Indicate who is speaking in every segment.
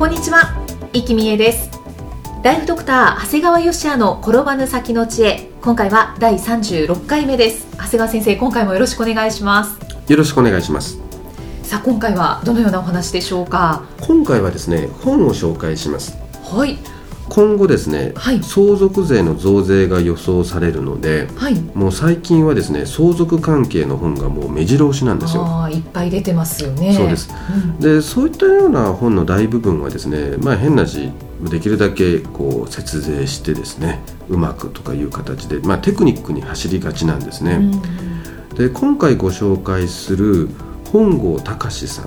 Speaker 1: こんにちは、生きみえです。ライフドクター長谷川芳也の転ばぬ先の知恵。今回は第36回目です。長谷川先生今回もよろしくお願いします。
Speaker 2: よろしくお願いします。
Speaker 1: さあ今回はどのようなお話でしょうか？
Speaker 2: 今回はですね本を紹介します。
Speaker 1: はい
Speaker 2: 今後ですね、
Speaker 1: はい。
Speaker 2: 相続税の増税が予想されるので
Speaker 1: はい。
Speaker 2: もう最近はですね相続関係の本がもう目白押しなんですよ。
Speaker 1: ああいっぱい出てますよね。
Speaker 2: そうです。
Speaker 1: うん。
Speaker 2: でそういったような本の大部分はですねまあ変な字できるだけこう節税してですねうまくとかいう形で、まあ、テクニックに走りがちなんですね、
Speaker 1: うん
Speaker 2: で今回ご紹介する本郷隆さ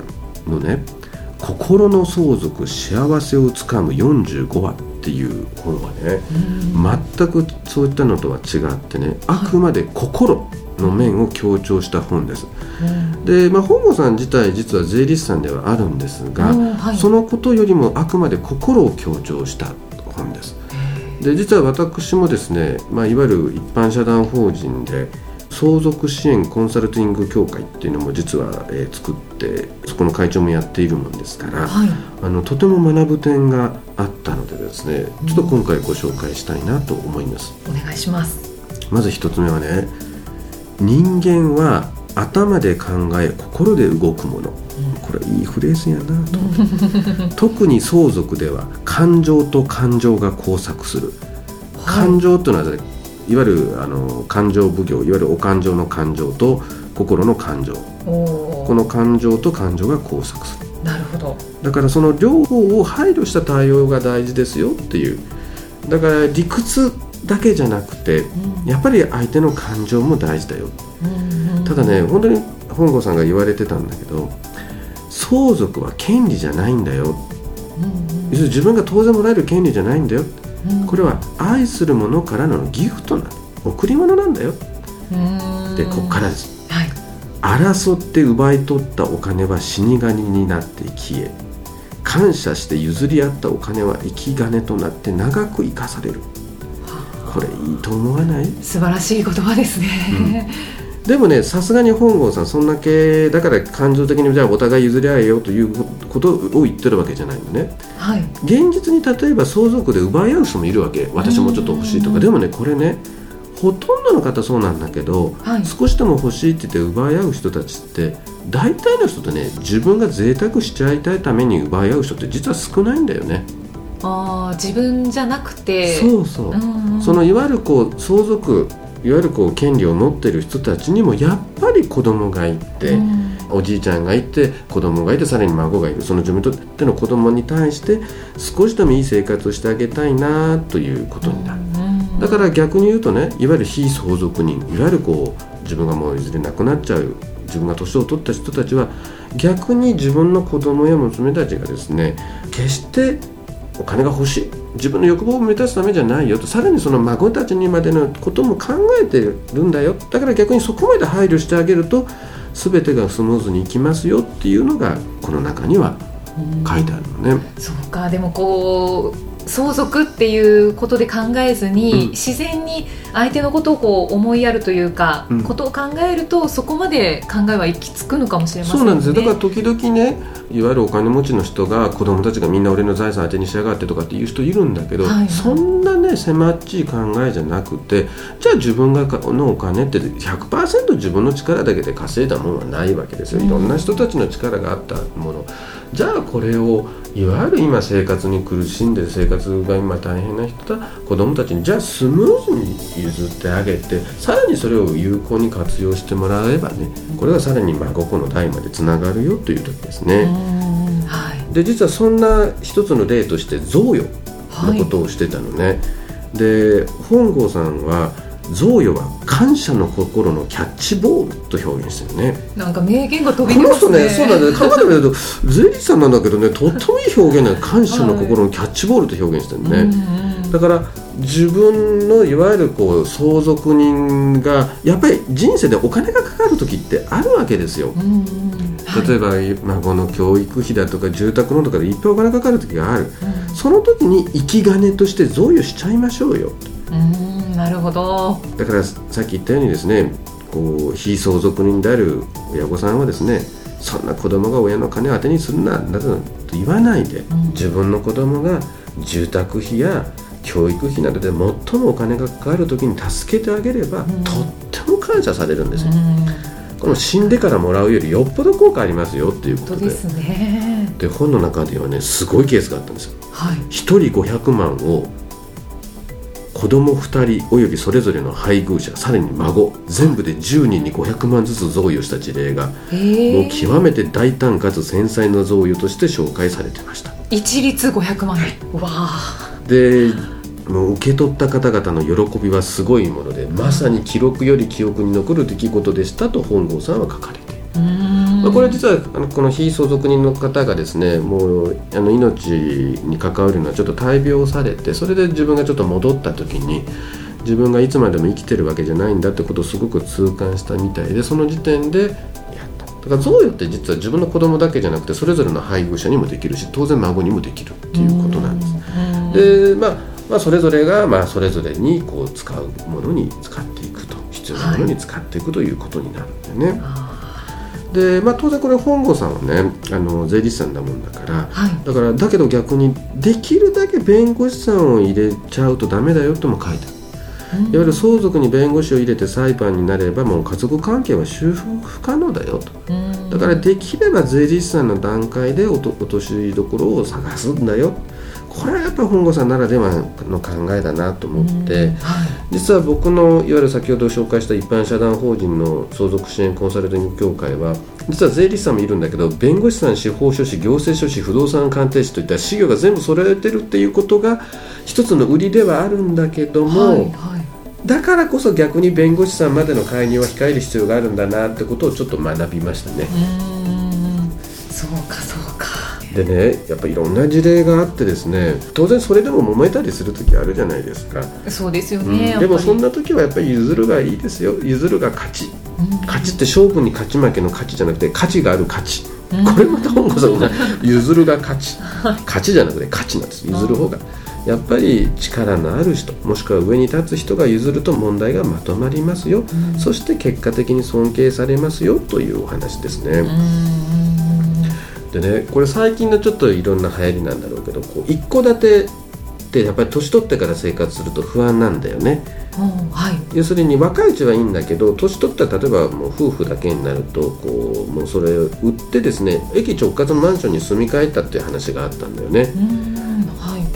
Speaker 2: んのね「心の相続幸せをつかむ45話」っていう本はね全くそういったのとは違ってねあくまで心の面を強調した本です。
Speaker 1: うん
Speaker 2: で、まあ、本郷さん自体実は税理士さんではあるんですが、
Speaker 1: うんはい
Speaker 2: そのことよりもあくまで心を強調した本です。で実は私もですね、まあ、いわゆる一般社団法人で相続支援コンサルティング協会っていうのも実は、えー作ってそこの会長もやっているもんですから、
Speaker 1: はい。
Speaker 2: あのとても学ぶ点があったのでですねちょっと今回ご紹介したいなと思います。
Speaker 1: お願いします。
Speaker 2: まず一つ目はね人間は頭で考え心で動くもの。これいいフレーズやなと。特に相続では感情と感情が交錯する。感情というのは、いわゆるあの感情奉行いわゆるお感情の感情と心の感情。
Speaker 1: お
Speaker 2: この感情と感情が交錯する。
Speaker 1: おなるほど。
Speaker 2: だからその両方を配慮した対応が大事ですよっていう。だから理屈だけじゃなくて
Speaker 1: うん。
Speaker 2: やっぱり相手の感情も大事だよ。
Speaker 1: うんうん
Speaker 2: ただね本当に本郷さんが言われてたんだけど相続は権利じゃないんだよ。
Speaker 1: うん
Speaker 2: 要するに自分が当然もらえる権利じゃないんだよ。
Speaker 1: うん
Speaker 2: これは愛する者からのギフトなの。贈り物なんだよ。
Speaker 1: うん。
Speaker 2: でここからです。
Speaker 1: はい。
Speaker 2: 争って奪い取ったお金は死神になって消え感謝して譲り合ったお金は生き金となって長く生かされる。これいいと思わない？
Speaker 1: 素晴らしい言葉ですね、
Speaker 2: でもねさすがに本郷さんそんだけだから感情的にじゃあお互い譲り合えよということを言ってるわけじゃないのね。
Speaker 1: はい。
Speaker 2: 現実に例えば相続で奪い合う人もいるわけ私もちょっと欲しいと
Speaker 1: うん。
Speaker 2: かでもねこれねほとんどの方そうなんだけど、
Speaker 1: はい。
Speaker 2: 少しでも欲しいって言って奪い合う人たちって大体の人ってね自分が贅沢しちゃいたいために奪い合う人って実は少ないんだよね。
Speaker 1: ああ自分じゃなくて。
Speaker 2: そうそう、そのいわゆるこう相続いわゆるこう権利を持ってる人たちにもやっぱり子供がいて、
Speaker 1: うん。
Speaker 2: おじいちゃんがいて子供がいてさらに孫がいる。その自分にとっての子供に対して少しでもいい生活をしてあげたいなということになる。
Speaker 1: うん。
Speaker 2: だから逆に言うとねいわゆる非相続人いわゆるこう自分がもういずれ亡くなっちゃう自分が年を取った人たちは逆に自分の子供や娘たちがですね決してお金が欲しい自分の欲望を満たすためじゃないよとさらにその孫たちにまでのことも考えてるんだよ。だから逆にそこまで配慮してあげると全てがスムーズにいきますよっていうのがこの中には書いてあるのね。
Speaker 1: そうか。でもこう相続っていうことで考えずに、
Speaker 2: うん。
Speaker 1: 自然に相手のことをこう思いやるというか、
Speaker 2: うん。
Speaker 1: ことを考えるとそこまで考えは行き着くのかもしれません
Speaker 2: そうなんですよ。だから
Speaker 1: ね
Speaker 2: 時々ねいわゆるお金持ちの人が子供たちがみんな俺の財産当てにしやがってとかっていう人いるんだけど、
Speaker 1: はいはい。
Speaker 2: そんなね狭っちい考えじゃなくてじゃあ自分がかのお金って100%自分の力だけで稼いだものはないわけですよ。いろんな人たちの力があったもの。じゃあこれをいわゆる今生活に苦しんでる生活が今大変な人だ子供たちにじゃあスムーズに譲ってあげてさらにそれを有効に活用してもらえばねこれがさらに孫子の代までつながるよという時です
Speaker 1: う
Speaker 2: ね。
Speaker 1: んはい
Speaker 2: で実はそんな一つの例として贈与のことをしてたのね。で本郷さんは贈与は感謝の心のキャッチボールと表現してるね。
Speaker 1: なんか名言が飛び出ますね。
Speaker 2: 人ねそうなんだね考えてみると税理士さんなんだけどねとってもいい表現で感謝の心のキャッチボールと表現してるね、
Speaker 1: うんうん
Speaker 2: だから自分のいわゆるこう相続人がやっぱり人生でお金がかかる時ってあるわけですよ。
Speaker 1: うん
Speaker 2: 例えば孫の教育費だとか住宅ローンとかでいっぱいお金かかる時がある。
Speaker 1: うん。
Speaker 2: その時に生き金として贈与しちゃいましょうよ
Speaker 1: るほど。
Speaker 2: だからさっき言ったようにですねこう非相続人である親御さんはですねそんな子供が親の金を当てにするななどと言わないで、
Speaker 1: ん。
Speaker 2: 自分の子供が住宅費や教育費などで最もお金がかかる時に助けてあげれば、
Speaker 1: ん。
Speaker 2: とっても感謝されるんですよ、
Speaker 1: うん。
Speaker 2: この死んでからもらうよりよっぽど効果ありますよっていうことで。
Speaker 1: ですね。
Speaker 2: で本の中ではねすごいケースがあったんですよ。
Speaker 1: はい。
Speaker 2: 1人500万を子供2人およびそれぞれの配偶者さらに孫全部で10人に500万ずつ贈与した事例が
Speaker 1: え。
Speaker 2: もう極めて大胆かつ繊細な贈与として紹介されてました。
Speaker 1: 一律500万。円わあ。
Speaker 2: でもう受け取った方々の喜びはすごいものでまさに記録より記憶に残る出来事でしたと本郷さんは書かれまあ、これ実はあのこの非相続人の方がですねもうあの命に関わるのはちょっと大病をされてそれで自分がちょっと戻った時に自分がいつまでも生きてるわけじゃないんだってことをすごく痛感したみたいでその時点でやった。だから贈与って実は自分の子供だけじゃなくてそれぞれの配偶者にもできるし当然孫にもできるっていうことなんです。でまあまあ、それぞれがまあそれぞれにこう使うものに使っていくと。必要なものに使っていくということになるんだよね。
Speaker 1: あ
Speaker 2: で、まあ、当然これ本郷さんはねあの税理士さんだもんだから
Speaker 1: ーはい。
Speaker 2: だからだけど逆にできるだけ弁護士さんを入れちゃうとダメだよとも書いてあるいわゆる相続に弁護士を入れて裁判になればもう家族関係は修復不可能だよと。
Speaker 1: うん。
Speaker 2: だからできれば税理士さんの段階で落と落としどころを探すんだよこれはやっぱ本郷さんならではの考えだなと思って、
Speaker 1: うんはい。
Speaker 2: 実は僕のいわゆる先ほど紹介した一般社団法人の相続支援コンサルティング協会は実は税理士さんもいるんだけど弁護士さん司法書士行政書士不動産鑑定士といった事業が全部揃えてるっていうことが一つの売りではあるんだけども、
Speaker 1: はいはい。
Speaker 2: だからこそ逆に弁護士さんまでの介入は控える必要があるんだなってことをちょっと学びましたね。
Speaker 1: うん。そうかそうか
Speaker 2: でねやっぱいろんな事例があってですね当然それでも揉めたりする時あるじゃないですか。
Speaker 1: そうですよ
Speaker 2: うん。
Speaker 1: ね、
Speaker 2: でもそん
Speaker 1: な、
Speaker 2: な時はやっぱり譲るがいいですよ。譲るが勝ち。
Speaker 1: うん。
Speaker 2: 勝ちって勝負に勝ち負けの勝ちじゃなくて価値がある価値
Speaker 1: うん。
Speaker 2: これまた本郷さんが譲るが勝ち。勝ちじゃなくて価値なんです。譲る方が。やっぱり力のある人もしくは上に立つ人が譲ると問題がまとまりますよ、
Speaker 1: うん。
Speaker 2: そして結果的に尊敬されますよというお話ですね、
Speaker 1: うん
Speaker 2: でねこれ最近のちょっといろんな流行りなんだろうけどこう一戸建てってやっぱり年取ってから生活すると不安なんだよね。
Speaker 1: うんはい。
Speaker 2: 要するに若いうちはいいんだけど年取ったら例えばもう夫婦だけになるとこうもうそれを売ってですね駅直轄のマンションに住み替えたっていう話があったんだよね。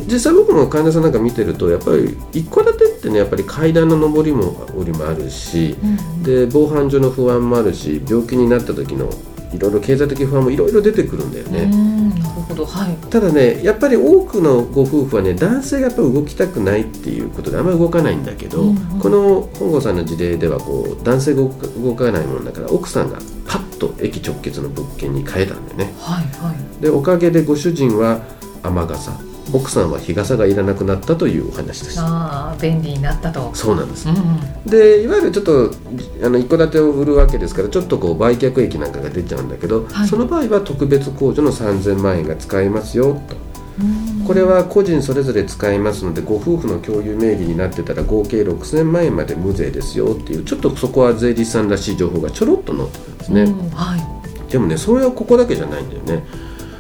Speaker 2: 実際僕も患者さんなんか見てるとやっぱり一戸建てってねやっぱり階段の上りも下りもあるし
Speaker 1: うん。
Speaker 2: で防犯上の不安もあるし病気になった時のいろいろ経済的不安もいろいろ出てくるんだよ
Speaker 1: う
Speaker 2: ね、
Speaker 1: んなるほどはい。
Speaker 2: ただねやっぱり多くのご夫婦はね男性がやっぱり動きたくないっていうことであんまり動かないんだけど、
Speaker 1: うんうん。
Speaker 2: この本郷さんの事例ではこう男性が動か動かないもんだから奥さんがパッと駅直結の物件に変えたんだよね。
Speaker 1: はいはい。
Speaker 2: でおかげでご主人は雨傘奥さんは日傘がいらなくなったというお話です。
Speaker 1: ああ便利になったと。
Speaker 2: そうなんです。
Speaker 1: うん
Speaker 2: でいわゆるちょっとあの一戸建てを売るわけですからちょっとこう売却益なんかが出ちゃうんだけど、
Speaker 1: はい。
Speaker 2: その場合は特別控除の3000万円が使えますよと。
Speaker 1: うん。
Speaker 2: これは個人それぞれ使いますのでご夫婦の共有名義になってたら合計6000万円まで無税ですよっていうちょっとそこは税理士さんらしい情報がちょろっと載ってたんですね、
Speaker 1: うんはい。
Speaker 2: でもねそれはここだけじゃないんだよね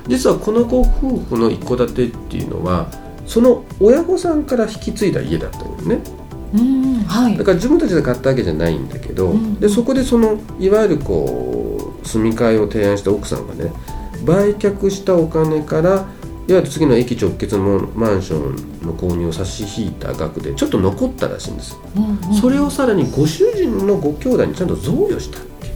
Speaker 2: 実はこのご夫婦の一戸建てっていうのはその親御さんから引き継いだ家だったんだよね。
Speaker 1: うんはい。
Speaker 2: だから自分たちで買ったわけじゃないんだけど、
Speaker 1: うん
Speaker 2: でそこでそのいわゆるこう住み替えを提案した奥さんがね売却したお金からいわゆる次の駅直結のマンションの購入を差し引いた額でちょっと残ったらしいんです、
Speaker 1: うんうん。
Speaker 2: それをさらにご主人のご兄弟にちゃんと贈与したっていう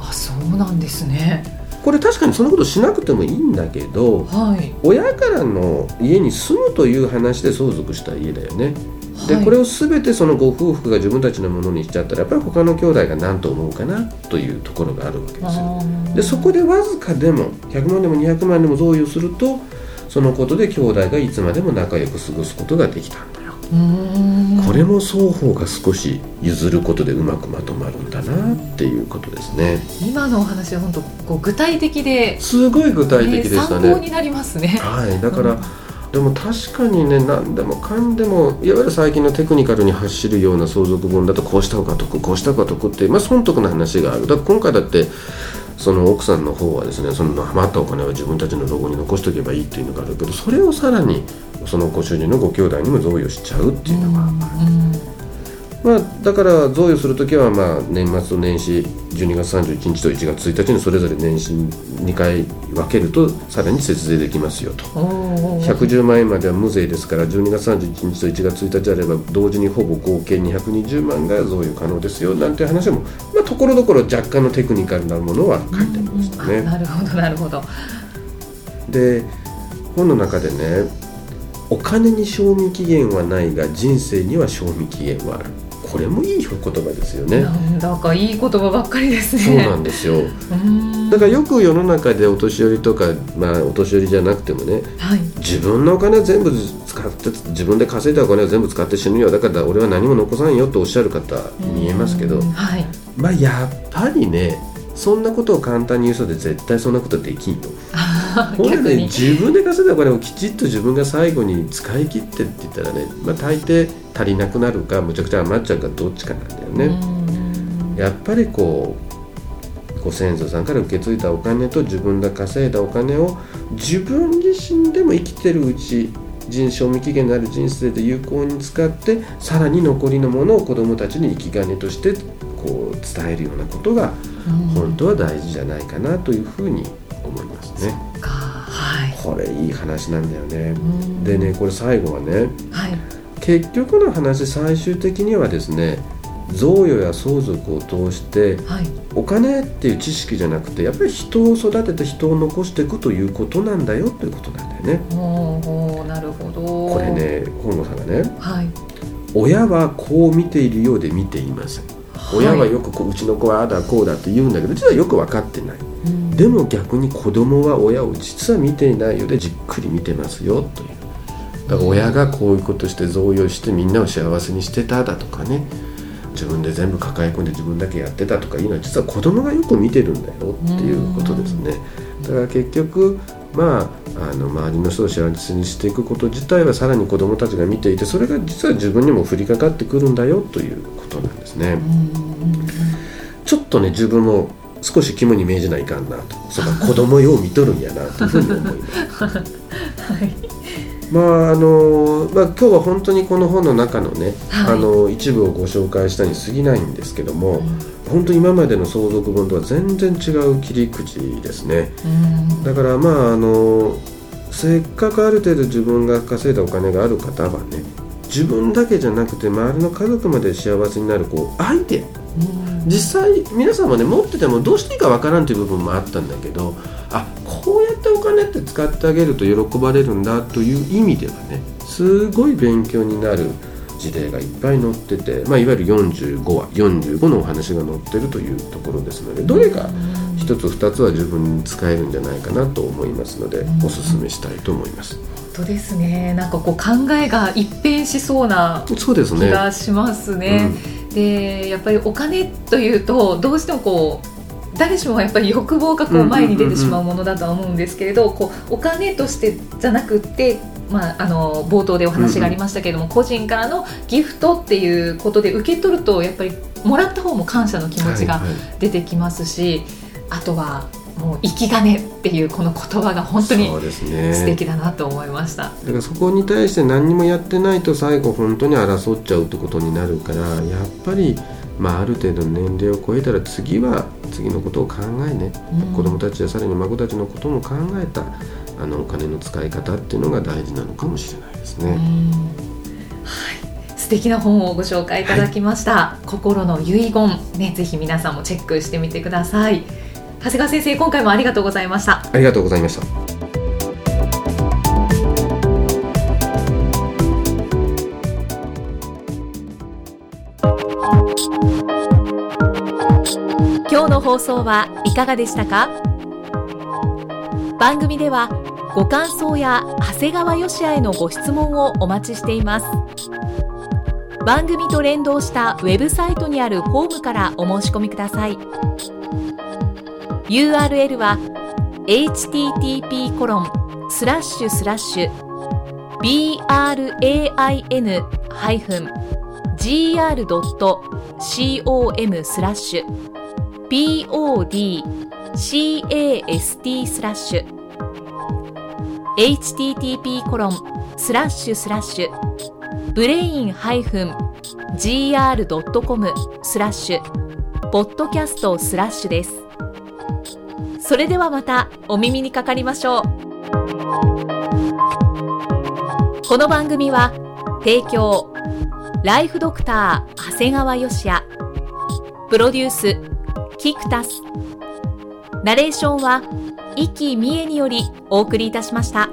Speaker 1: あそうなんですね
Speaker 2: これ確かにそんなことしなくてもいいんだけど
Speaker 1: はい。
Speaker 2: 親からの家に住むという話で相続した家だよね。で、
Speaker 1: はい。
Speaker 2: これを全てそのご夫婦が自分たちのものにしちゃったらやっぱり他の兄弟が何と思うかなというところがあるわけですよ。でそこでわずかでも100万でも200万でも贈与するとそのことで兄弟がいつまでも仲良く過ごすことができたんだよこれも双方が少し譲ることでうまくまとまるんだなっていうことですね。
Speaker 1: 今のお話は本当こう具体的で、
Speaker 2: すごい具体的でしたね
Speaker 1: 参考になりますね。
Speaker 2: はいだから、
Speaker 1: うん
Speaker 2: でも確かにね何でもかんでもいわゆる最近のテクニカルに走るような相続本だとこうした方が得こうした方が得って、まあ、損得の話がある。だから今回だってその奥さんの方はですねその余ったお金は自分たちのロゴに残しておけばいいっていうのがあるけどそれをさらにそのご主人のご兄弟にも贈与しちゃうっていうのが、
Speaker 1: うん。
Speaker 2: まあ、だから贈与するときはまあ年末と年始12月31日と1月1日にそれぞれ年始2回分けるとさらに節税できますよと。
Speaker 1: おー
Speaker 2: 110万円までは無税ですから12月31日と1月1日あれば同時にほぼ合計220万が贈与可能ですよなんて話も、まあ、ところどころ若干のテクニカルなものは書いてありました
Speaker 1: あ
Speaker 2: ね。
Speaker 1: なるほどなるほど。
Speaker 2: で本の中でねお金に賞味期限はないが人生には賞味期限はあるこれもいい言葉ですよね。
Speaker 1: なんだかいい言葉ばっかりですね。
Speaker 2: そうなんですよだからよく世の中でお年寄りとか、まあ、お年寄りじゃなくてもね
Speaker 1: はい。
Speaker 2: 自分のお金は全部使って自分で稼いだお金は全部使って死ぬよだから俺は何も残さんよとおっしゃる方見えますけど
Speaker 1: うんはい。
Speaker 2: まあやっぱりねそんなことを簡単に言う人で絶対そんなことできんよ。ほんでね。自分で稼いだお金をきちっと自分が最後に使い切ってって言ったらね、まあ、大抵足りなくなるかむちゃくちゃ余っちゃうかどっちかなんだよね。
Speaker 1: うん
Speaker 2: やっぱりこうご先祖さんから受け継いだお金と自分が稼いだお金を自分自身でも生きてるうち人賞味期限のある人生で有効に使ってさらに残りのものを子どもたちに生き金としてこう伝えるようなことが本当は大事じゃないかなというふうに思いますね。これいい話なんだよね。
Speaker 1: うん
Speaker 2: でねこれ最後はね
Speaker 1: はい。
Speaker 2: 結局の話最終的にはですね贈与や相続を通して
Speaker 1: はい。
Speaker 2: お金っていう知識じゃなくてやっぱり人を育てて人を残していくということなんだよということなんだよね。
Speaker 1: ほうほうなるほど。
Speaker 2: これ。ね本郷さんがね
Speaker 1: はい。
Speaker 2: 親はこう見ているようで見ていません親はよくこううちの子はああだこうだって言うんだけど実はよく分かってない
Speaker 1: うん
Speaker 2: でも逆に子供は親を実は見ていないようでじっくり見てますよという。だから親がこういうことして贈与してみんなを幸せにしてただとかね。自分で全部抱え込んで自分だけやってたとかいうのは実は子供がよく見てるんだよっていうことですね。だから結局まああの周りの人を幸せにしていくこと自体はさらに子供たちが見ていてそれが実は自分にも降りかかってくるんだよということなんですね。
Speaker 1: うん。
Speaker 2: ちょっとね自分も少し肝に銘じないかんなと。そうか子供よう見とるんやなというふうに思います。
Speaker 1: はい。
Speaker 2: まああのまあ、今日は本当にこの本の中のね、
Speaker 1: はい。
Speaker 2: あの一部をご紹介したに過ぎないんですけども、本当に今までの相続本とは全然違う切り口ですね。
Speaker 1: うん。
Speaker 2: だからまああのせっかくある程度自分が稼いだお金がある方はね自分だけじゃなくて周りの家族まで幸せになるこうアイデア
Speaker 1: うん
Speaker 2: 実際皆さんもね持っててもどうしていいかわからんという部分もあったんだけどあこうやってお金って使ってあげると喜ばれるんだという意味ではねすごい勉強になる事例がいっぱい載ってて、まあ、いわゆる45話45のお話が載ってるというところですのでどれか一つ二つは自分に使えるんじゃないかなと思いますのでおすすめしたいと思います。
Speaker 1: 本当ですね。なんかこう考えが一変しそうな
Speaker 2: そうですね
Speaker 1: 気がしますね。でやっぱりお金というとどうしてもこう誰しもやっぱり欲望がこう前に出てしまうものだとは思うんですけれど、こうお金としてじゃなくって。まあ、あの冒頭でお話がありましたけれども、個人からのギフトっていうことで受け取るとやっぱりもらった方も感謝の気持ちが
Speaker 2: はいはい
Speaker 1: 出てきますし、あとはもう生き金っていうこの言葉が本当に素敵だなと思いました。
Speaker 2: だからそこに対して何にもやってないと最後本当に争っちゃうってことになるからやっぱり、まあ、ある程度の年齢を超えたら次は次のことを考えね、
Speaker 1: うん。
Speaker 2: 子供たちやさらに孫たちのことも考えたあのお金の使い方っていうのが大事なのかもしれないですね。
Speaker 1: はい、素敵な本をご紹介いただきました、心の遺言。ねぜひ皆さんもチェックしてみてください長谷川先生今回もありがとうございました。
Speaker 2: ありがとうございました。
Speaker 1: 今日の放送はいかがでしたか？番組ではご感想や長谷川義也へのご質問をお待ちしています。番組と連動したウェブサイトにあるホームからお申し込みください。URL は http コロンスラッシュスラッシュ。Brain-gr.com スラッシュ podcast スラッシュ。Http コロンスラッシュスラッシュ。ブレイン -gr.com スラッシュ。ポッドキャストスラッシュです。それではまたお耳にかかりましょう。この番組は提供ライフドクター長谷川義也。プロデュースキクタス。ナレーションは生きみえによりお送りいたしました。